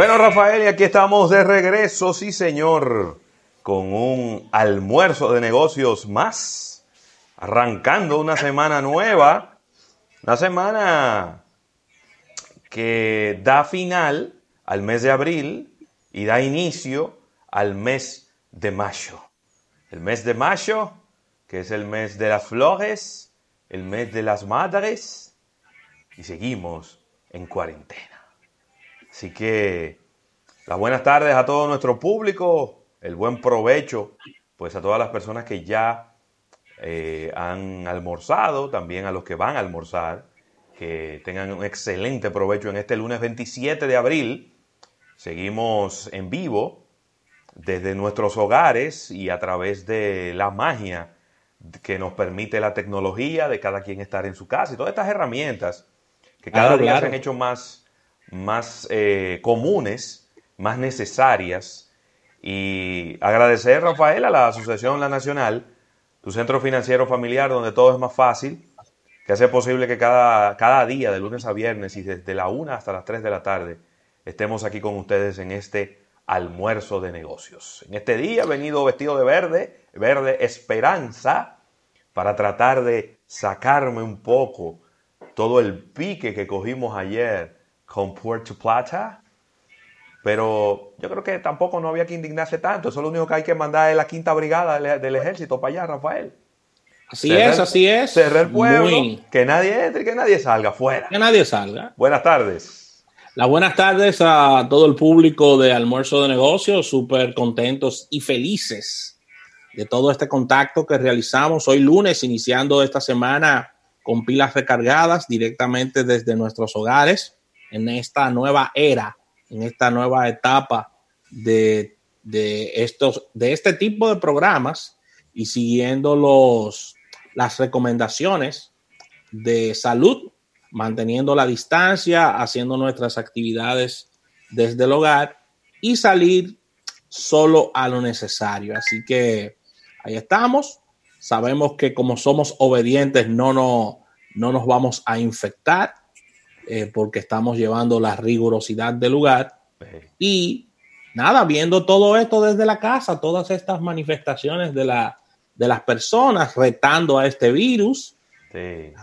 Bueno, Rafael, y aquí estamos de regreso, sí señor, con un almuerzo de negocios más, arrancando una semana nueva, una semana que da final al mes de abril y da inicio al mes de mayo. El mes de mayo, que es el mes de las flores, el mes de las madres, y seguimos en cuarentena. Así que las buenas tardes a todo nuestro público, el buen provecho, pues a todas las personas que ya eh, han almorzado, también a los que van a almorzar, que tengan un excelente provecho en este lunes 27 de abril. Seguimos en vivo desde nuestros hogares y a través de la magia que nos permite la tecnología de cada quien estar en su casa y todas estas herramientas que cada día se han hecho más más eh, comunes, más necesarias. Y agradecer, Rafael, a la Asociación La Nacional, tu centro financiero familiar donde todo es más fácil, que hace posible que cada, cada día, de lunes a viernes y desde la 1 hasta las 3 de la tarde, estemos aquí con ustedes en este almuerzo de negocios. En este día he venido vestido de verde, verde esperanza, para tratar de sacarme un poco todo el pique que cogimos ayer con Puerto Plata. Pero yo creo que tampoco no había que indignarse tanto. Eso lo único que hay que mandar es la quinta brigada del, ejército para allá, Rafael. Así es, así es. Cerrar el pueblo, que nadie entre y que nadie salga fuera. Que nadie salga. Buenas tardes. Las buenas tardes a todo el público de Almuerzo de Negocios, súper contentos y felices de todo este contacto que realizamos hoy lunes, iniciando esta semana con pilas recargadas directamente desde nuestros hogares en esta nueva era, en esta nueva etapa de, estos, de este tipo de programas y siguiendo los, las recomendaciones de salud, manteniendo la distancia, haciendo nuestras actividades desde el hogar y salir solo a lo necesario. Así que ahí estamos. Sabemos que como somos obedientes no, no, no nos vamos a infectar eh, porque estamos llevando la rigurosidad del lugar. Y nada, viendo todo esto desde la casa, todas estas manifestaciones de, la, de las personas retando a este virus,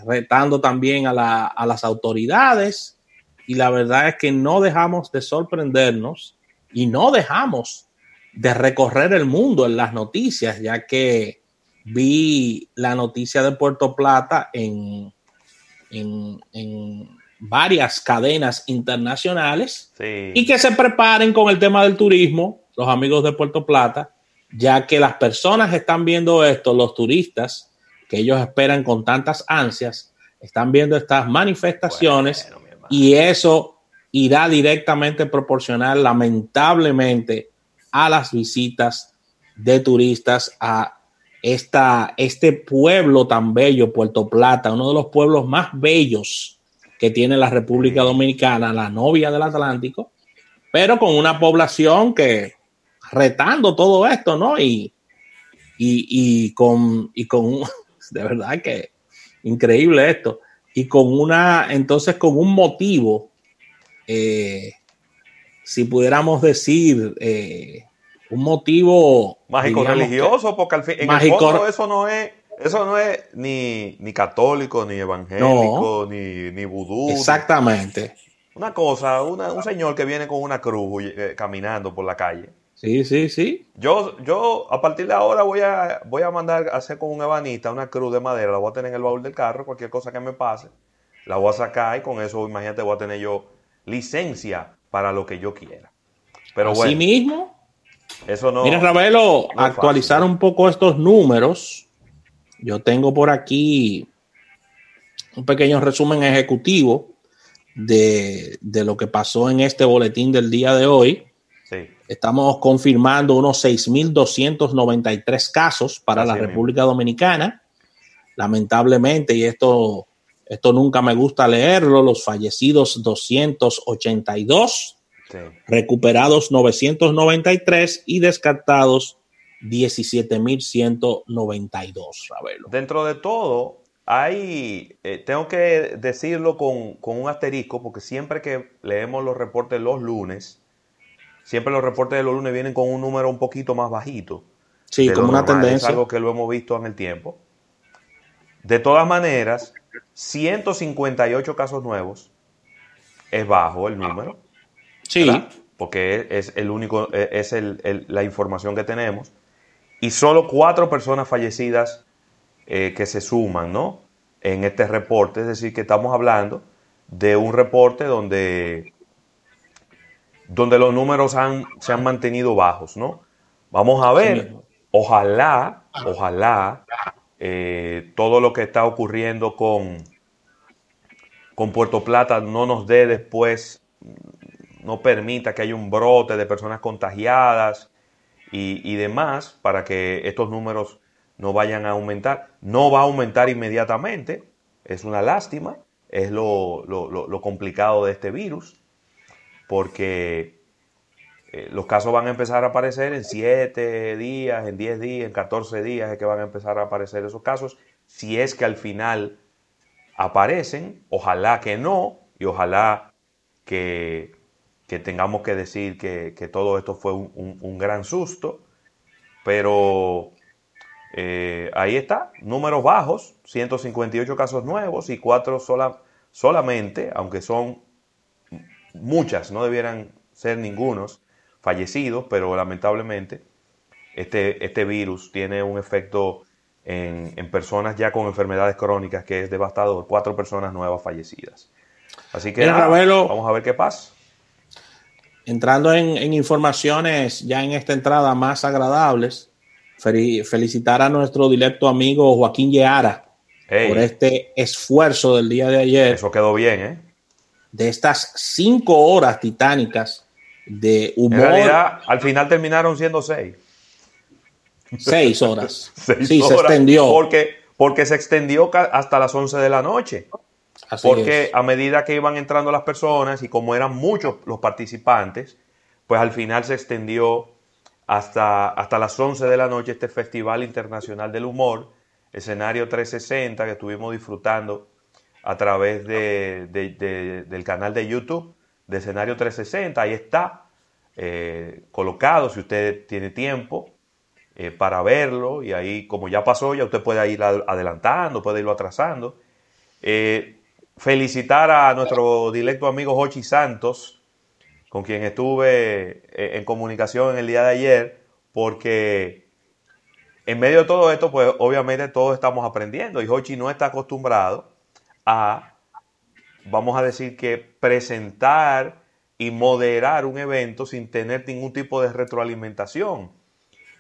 retando también a, las autoridades. Y la verdad es que no dejamos de sorprendernos y no dejamos de recorrer el mundo en las noticias, ya que vi la noticia de Puerto Plata en, en, varias cadenas internacionales y que se preparen con el tema del turismo, los amigos de Puerto Plata, ya que las personas están viendo esto, los turistas, que ellos esperan con tantas ansias, están viendo estas manifestaciones y eso irá directamente proporcional, lamentablemente, a las visitas de turistas a esta, este pueblo tan bello, Puerto Plata, uno de los pueblos más bellos que tiene la República Dominicana, la novia del Atlántico, pero con una población que retando todo esto, ¿no? Y, y, con, y con, de verdad que increíble esto, y con una, entonces con un motivo, eh, si pudiéramos decir, eh, un motivo mágico religioso, porque al fin, en el fondo eso no es eso no es ni, católico, ni evangélico, ni, ni vudú. Exactamente. Una cosa, un señor que viene con una cruz eh, caminando por la calle. Sí, sí, sí. Yo, yo a partir de ahora voy a, voy a mandar a hacer con un ebanista una cruz de madera, la voy a tener en el baúl del carro, cualquier cosa que me pase, la voy a sacar y con eso, imagínate, voy a tener yo licencia para lo que yo quiera. Pero Así bueno, mismo. eso no. Mira, Ravelo, no actualizar fácil. un poco estos números. Yo tengo por aquí un pequeño resumen ejecutivo de, de lo que pasó en este boletín del día de hoy. Sí, Estamos confirmando unos 6.293 casos para Así la mismo. República Dominicana. Lamentablemente, y esto, esto nunca me gusta leerlo, los fallecidos 282, sí. recuperados 993 y descartados 17.192. Ravelo. Dentro de todo, hay, eh, tengo que decirlo con, con un asterisco, porque siempre que leemos los reportes los lunes, siempre los reportes de los lunes vienen con un número un poquito más bajito. Sí, como una normal. tendencia. Es algo que lo hemos visto en el tiempo. De todas maneras, 158 casos nuevos es bajo el número. Sí, ¿verdad? Porque es, es el único, es- es el- el- la información que tenemos. Y solo cuatro personas fallecidas eh, que se suman, ¿no? En este reporte. Es decir, que estamos hablando de un reporte donde, donde los números han, se han mantenido bajos, ¿no? Vamos a ver. Ojalá, ojalá, eh, todo lo que está ocurriendo con, con Puerto Plata no nos dé después no permita que haya un brote de personas contagiadas y, demás para que estos números no vayan a aumentar. No va a aumentar inmediatamente, es una lástima, es lo, lo- lo- lo complicado de este virus, porque eh, los casos van a empezar a aparecer en 7 días, en 10 días, en 14 días es que van a empezar a aparecer esos casos, si es que al final aparecen, ojalá que no, y ojalá que, que tengamos que decir que, que todo esto fue un, un- un gran susto, pero eh, ahí está, números bajos, 158 casos nuevos y 4 sola, solamente, aunque son muchas, no debieran ser ningunos fallecidos, pero lamentablemente este, este virus tiene un efecto en, en personas ya con enfermedades crónicas que es devastador, cuatro personas nuevas fallecidas. Así que Mira, nada, Ravelo. vamos a ver qué pasa. Entrando en, en informaciones ya en esta entrada más agradables, feli- felicitar a nuestro directo amigo Joaquín Yeara por este esfuerzo del día de ayer, Eso quedó bien, ¿eh? de estas cinco horas titánicas de En humor, realidad, al final terminaron siendo seis. seis horas. Seis sí, se extendió. Porque, porque se extendió hasta las 11 de la noche. Así Porque es. a medida que iban entrando las personas y como eran muchos los participantes, pues al final se extendió hasta, hasta las 11 de la noche este Festival Internacional del Humor, escenario 360 que estuvimos disfrutando a través de- de- de- del canal de YouTube de escenario 360. Ahí está eh, colocado si usted tiene tiempo eh, para verlo y ahí como ya pasó ya usted puede ir ad- adelantando, puede irlo atrasando. Eh, felicitar a nuestro directo amigo Jochi Santos, con quien estuve eh, en comunicación en el día de ayer, porque en medio de todo esto, pues obviamente todos estamos aprendiendo y Hochi no está acostumbrado a, vamos a decir que presentar y moderar un evento sin tener ningún tipo de retroalimentación.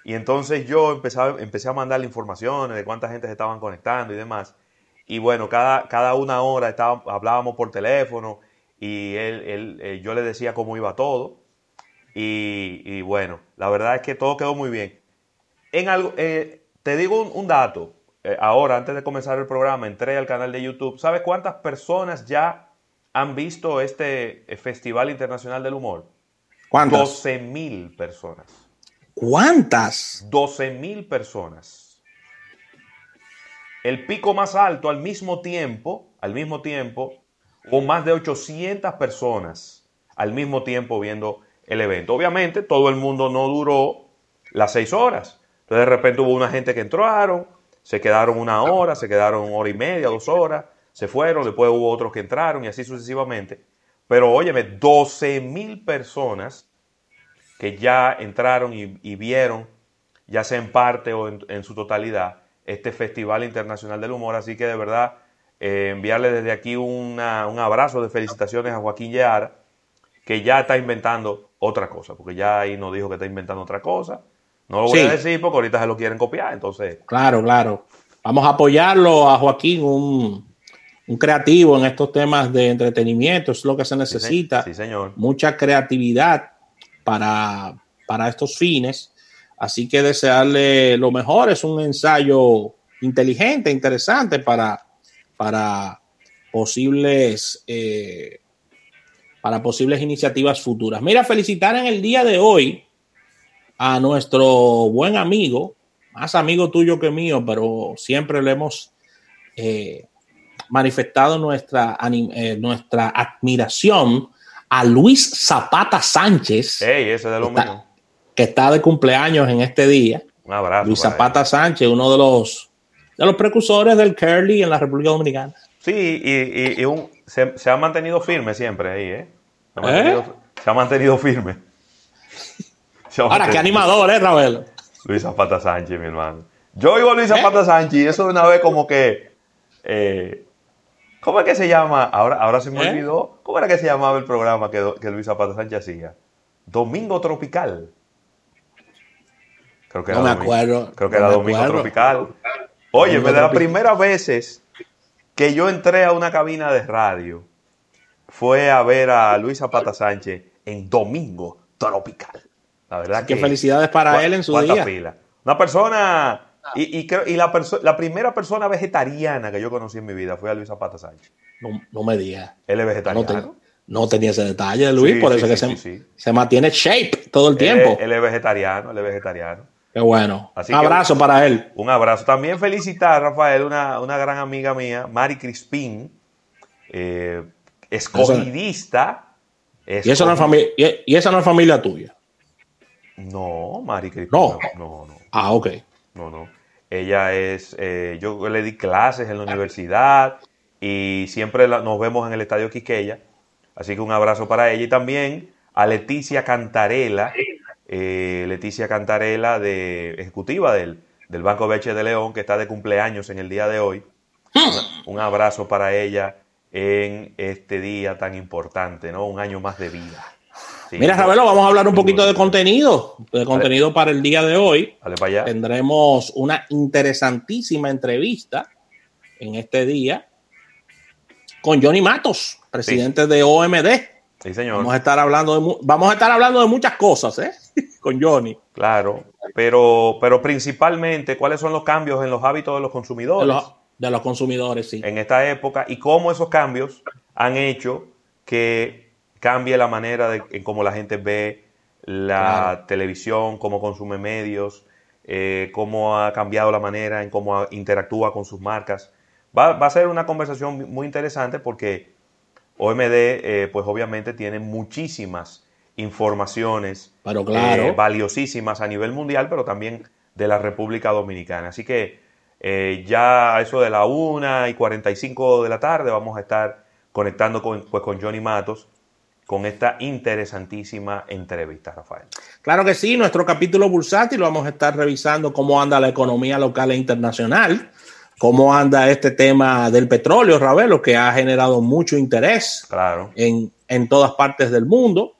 Y entonces yo empecé a, empecé a mandarle informaciones de cuánta gente se estaban conectando y demás. Y bueno, cada, cada una hora estaba- hablábamos por teléfono y él, él, eh, yo le decía cómo iba todo. Y, y bueno, la verdad es que todo quedó muy bien. En algo, eh, te digo un, un dato. Eh, ahora, antes de comenzar el programa, entré al canal de YouTube. ¿Sabes cuántas personas ya han visto este Festival Internacional del Humor? ¿Cuántas? 12 mil personas. ¿Cuántas? 12 mil personas. El pico más alto al mismo tiempo, al mismo tiempo, hubo más de 800 personas al mismo tiempo viendo el evento. Obviamente, todo el mundo no duró las seis horas. Entonces, de repente hubo una gente que entraron, se quedaron una hora, se quedaron hora y media, dos horas, se fueron, después hubo otros que entraron y así sucesivamente. Pero óyeme, 12 mil personas que ya entraron y, vieron, ya sea en parte o en, su totalidad, este Festival Internacional del Humor. Así que de verdad, eh, enviarle desde aquí un abrazo de felicitaciones a Joaquín Yara, que ya está inventando otra cosa, porque ya ahí nos dijo que está inventando otra cosa. No lo voy a decir porque ahorita se lo quieren copiar, entonces. Claro, claro. Vamos a apoyarlo a Joaquín, un, creativo en estos temas de entretenimiento, es lo que se necesita. Sí, señor. Mucha creatividad para, para estos fines. Así que desearle lo mejor. Es un ensayo inteligente, interesante para, para posibles eh, para posibles iniciativas futuras. Mira, felicitar en el día de hoy a nuestro buen amigo, más amigo tuyo que mío, pero siempre le hemos eh, manifestado nuestra, eh, nuestra admiración a Luis Zapata Sánchez. ese de lo mío. Que está de cumpleaños en este día. Un abrazo. Luis Zapata Sánchez, uno de los, de los precursores del curly en la República Dominicana. Sí, y, se, ha mantenido firme siempre ahí, ¿eh? Se ha mantenido, se ha mantenido firme. Ahora, qué animador, ¿eh, Ravel? Luis Zapata Sánchez, mi hermano. Yo oigo a Luis Zapata ¿Eh? Sánchez y eso de una vez como que... Eh, ¿Cómo es que se llama? Ahora, ahora se me ¿Eh? olvidó. ¿Cómo era que se llamaba el programa que, que Luis Zapata Sánchez hacía? Domingo Tropical. Creo que no me acuerdo. Creo que era Domingo Tropical. Oye, de las primeras veces que yo entré a una cabina de radio fue a ver a Luis Zapata Sánchez en Domingo Tropical. La verdad que. felicidades para él en su día. Una persona. Y, y, y la, la, primera persona vegetariana que yo conocí en mi vida fue a Luis Zapata Sánchez. No, no me digas. Él es vegetariano. No, tenía ese detalle, Luis, por eso que se, se, mantiene shape todo el tiempo. Él, es vegetariano, él es vegetariano. Qué bueno. un abrazo para él. Un abrazo. También felicitar, Rafael, una, una gran amiga mía, Mari Crispín, eh, escogidista. ¿Y, esa no es familia, y, esa no es familia tuya? No, Mari No. No, no. Ah, ok. No, no. Ella es, eh, yo le di clases en la universidad y siempre nos vemos en el Estadio Quiqueya. Así que un abrazo para ella y también a Leticia Cantarela, eh, Leticia Cantarela, de, ejecutiva del, del Banco Beche de León, que está de cumpleaños en el día de hoy. un abrazo para ella en este día tan importante, ¿no? Un año más de vida. Mira, Ravelo, vamos a hablar un poquito de contenido, de contenido para el día de hoy. Para allá. Tendremos una interesantísima entrevista en este día con Johnny Matos, presidente de OMD. Sí, señor. Vamos a estar hablando de, vamos a estar hablando de muchas cosas, ¿eh? con Johnny. Claro, pero, pero principalmente, ¿cuáles son los cambios en los hábitos de los consumidores? De los consumidores, sí. En esta época y cómo esos cambios han hecho que cambie la manera de, en cómo la gente ve la televisión, cómo consume medios, eh, cómo ha cambiado la manera en cómo interactúa con sus marcas. Va, a ser una conversación muy interesante porque OMD, eh, pues obviamente tiene muchísimas informaciones eh, valiosísimas a nivel mundial, pero también de la República Dominicana. Así que eh, ya a eso de la 1 y 45 de la tarde vamos a estar conectando con, pues, con Johnny Matos con esta interesantísima entrevista, Rafael. Claro que sí, nuestro capítulo bursátil lo vamos a estar revisando cómo anda la economía local e internacional, cómo anda este tema del petróleo, Ravelo, que ha generado mucho interés claro. en, en todas partes del mundo.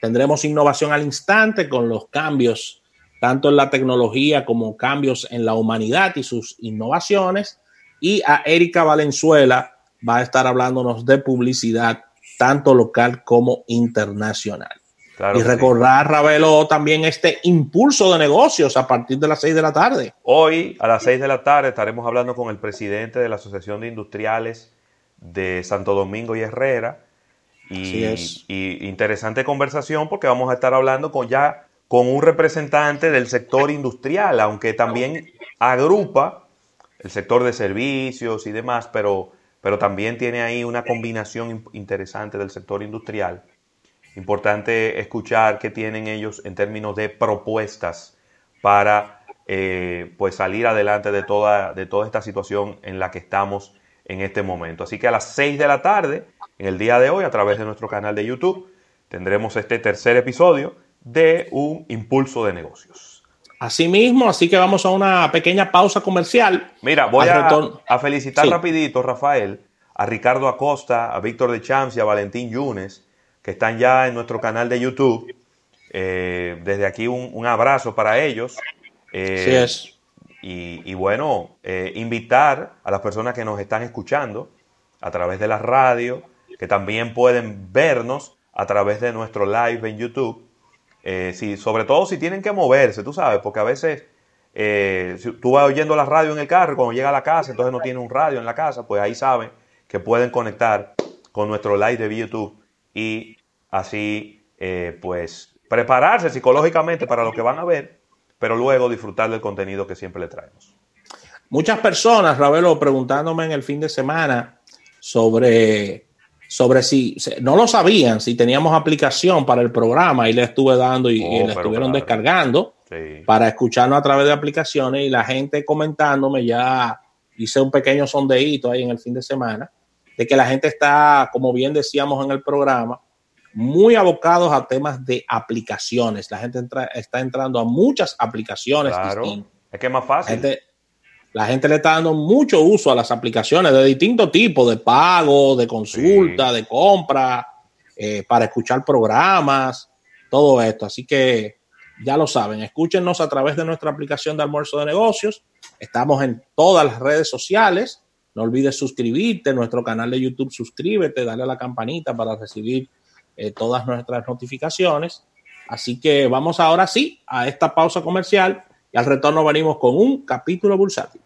Tendremos innovación al instante con los cambios tanto en la tecnología como cambios en la humanidad y sus innovaciones. Y a Erika Valenzuela va a estar hablándonos de publicidad, tanto local como internacional. Y recordar, Ravelo, también este impulso de negocios a partir de las seis de la tarde. Hoy, a las seis de la tarde, estaremos hablando con el presidente de la Asociación de Industriales de Santo Domingo y Herrera. Y, y interesante conversación porque vamos a estar hablando con ya con un representante del sector industrial, aunque también agrupa el sector de servicios y demás, pero, pero también tiene ahí una combinación interesante del sector industrial. Importante escuchar qué tienen ellos en términos de propuestas para eh, pues salir adelante de toda, de toda esta situación en la que estamos en este momento. Así que a las 6 de la tarde, en el día de hoy, a través de nuestro canal de YouTube, tendremos este tercer episodio de un impulso de negocios. Así mismo, así que vamos a una pequeña pausa comercial. Mira, voy a, felicitar rapidito, Rafael, a Ricardo Acosta, a Víctor de Champs y a Valentín Yunes, que están ya en nuestro canal de YouTube. Eh, desde aquí un, abrazo para ellos. Eh, es. Y, bueno, eh, invitar a las personas que nos están escuchando a través de la radio, que también pueden vernos a través de nuestro live en YouTube. si, sobre todo si tienen que moverse, tú sabes, porque a veces si tú vas oyendo la radio en el carro, cuando llega a la casa, entonces no tiene un radio en la casa, pues ahí saben que pueden conectar con nuestro live de YouTube y así pues prepararse psicológicamente para lo que van a ver, pero luego disfrutar del contenido que siempre le traemos. Muchas personas, Ravelo, preguntándome en el fin de semana sobre, sobre si no lo sabían, si teníamos aplicación para el programa y le estuve dando y, oh, le estuvieron descargando para escucharnos a través de aplicaciones y la gente comentándome, ya hice un pequeño sondeíto ahí en el fin de semana, de que la gente está, como bien decíamos en el programa, muy abocados a temas de aplicaciones. La gente está entrando a muchas aplicaciones. Claro, es que es más fácil. La gente, le está dando mucho uso a las aplicaciones de distinto tipo, de pago, de consulta, de compra, eh, para escuchar programas, todo esto. Así que ya lo saben, escúchenos a través de nuestra aplicación de almuerzo de negocios. Estamos en todas las redes sociales. No olvides suscribirte, en nuestro canal de YouTube, suscríbete, dale a la campanita para recibir eh, todas nuestras notificaciones. Así que vamos ahora sí a esta pausa comercial y al retorno venimos con un capítulo bursátil.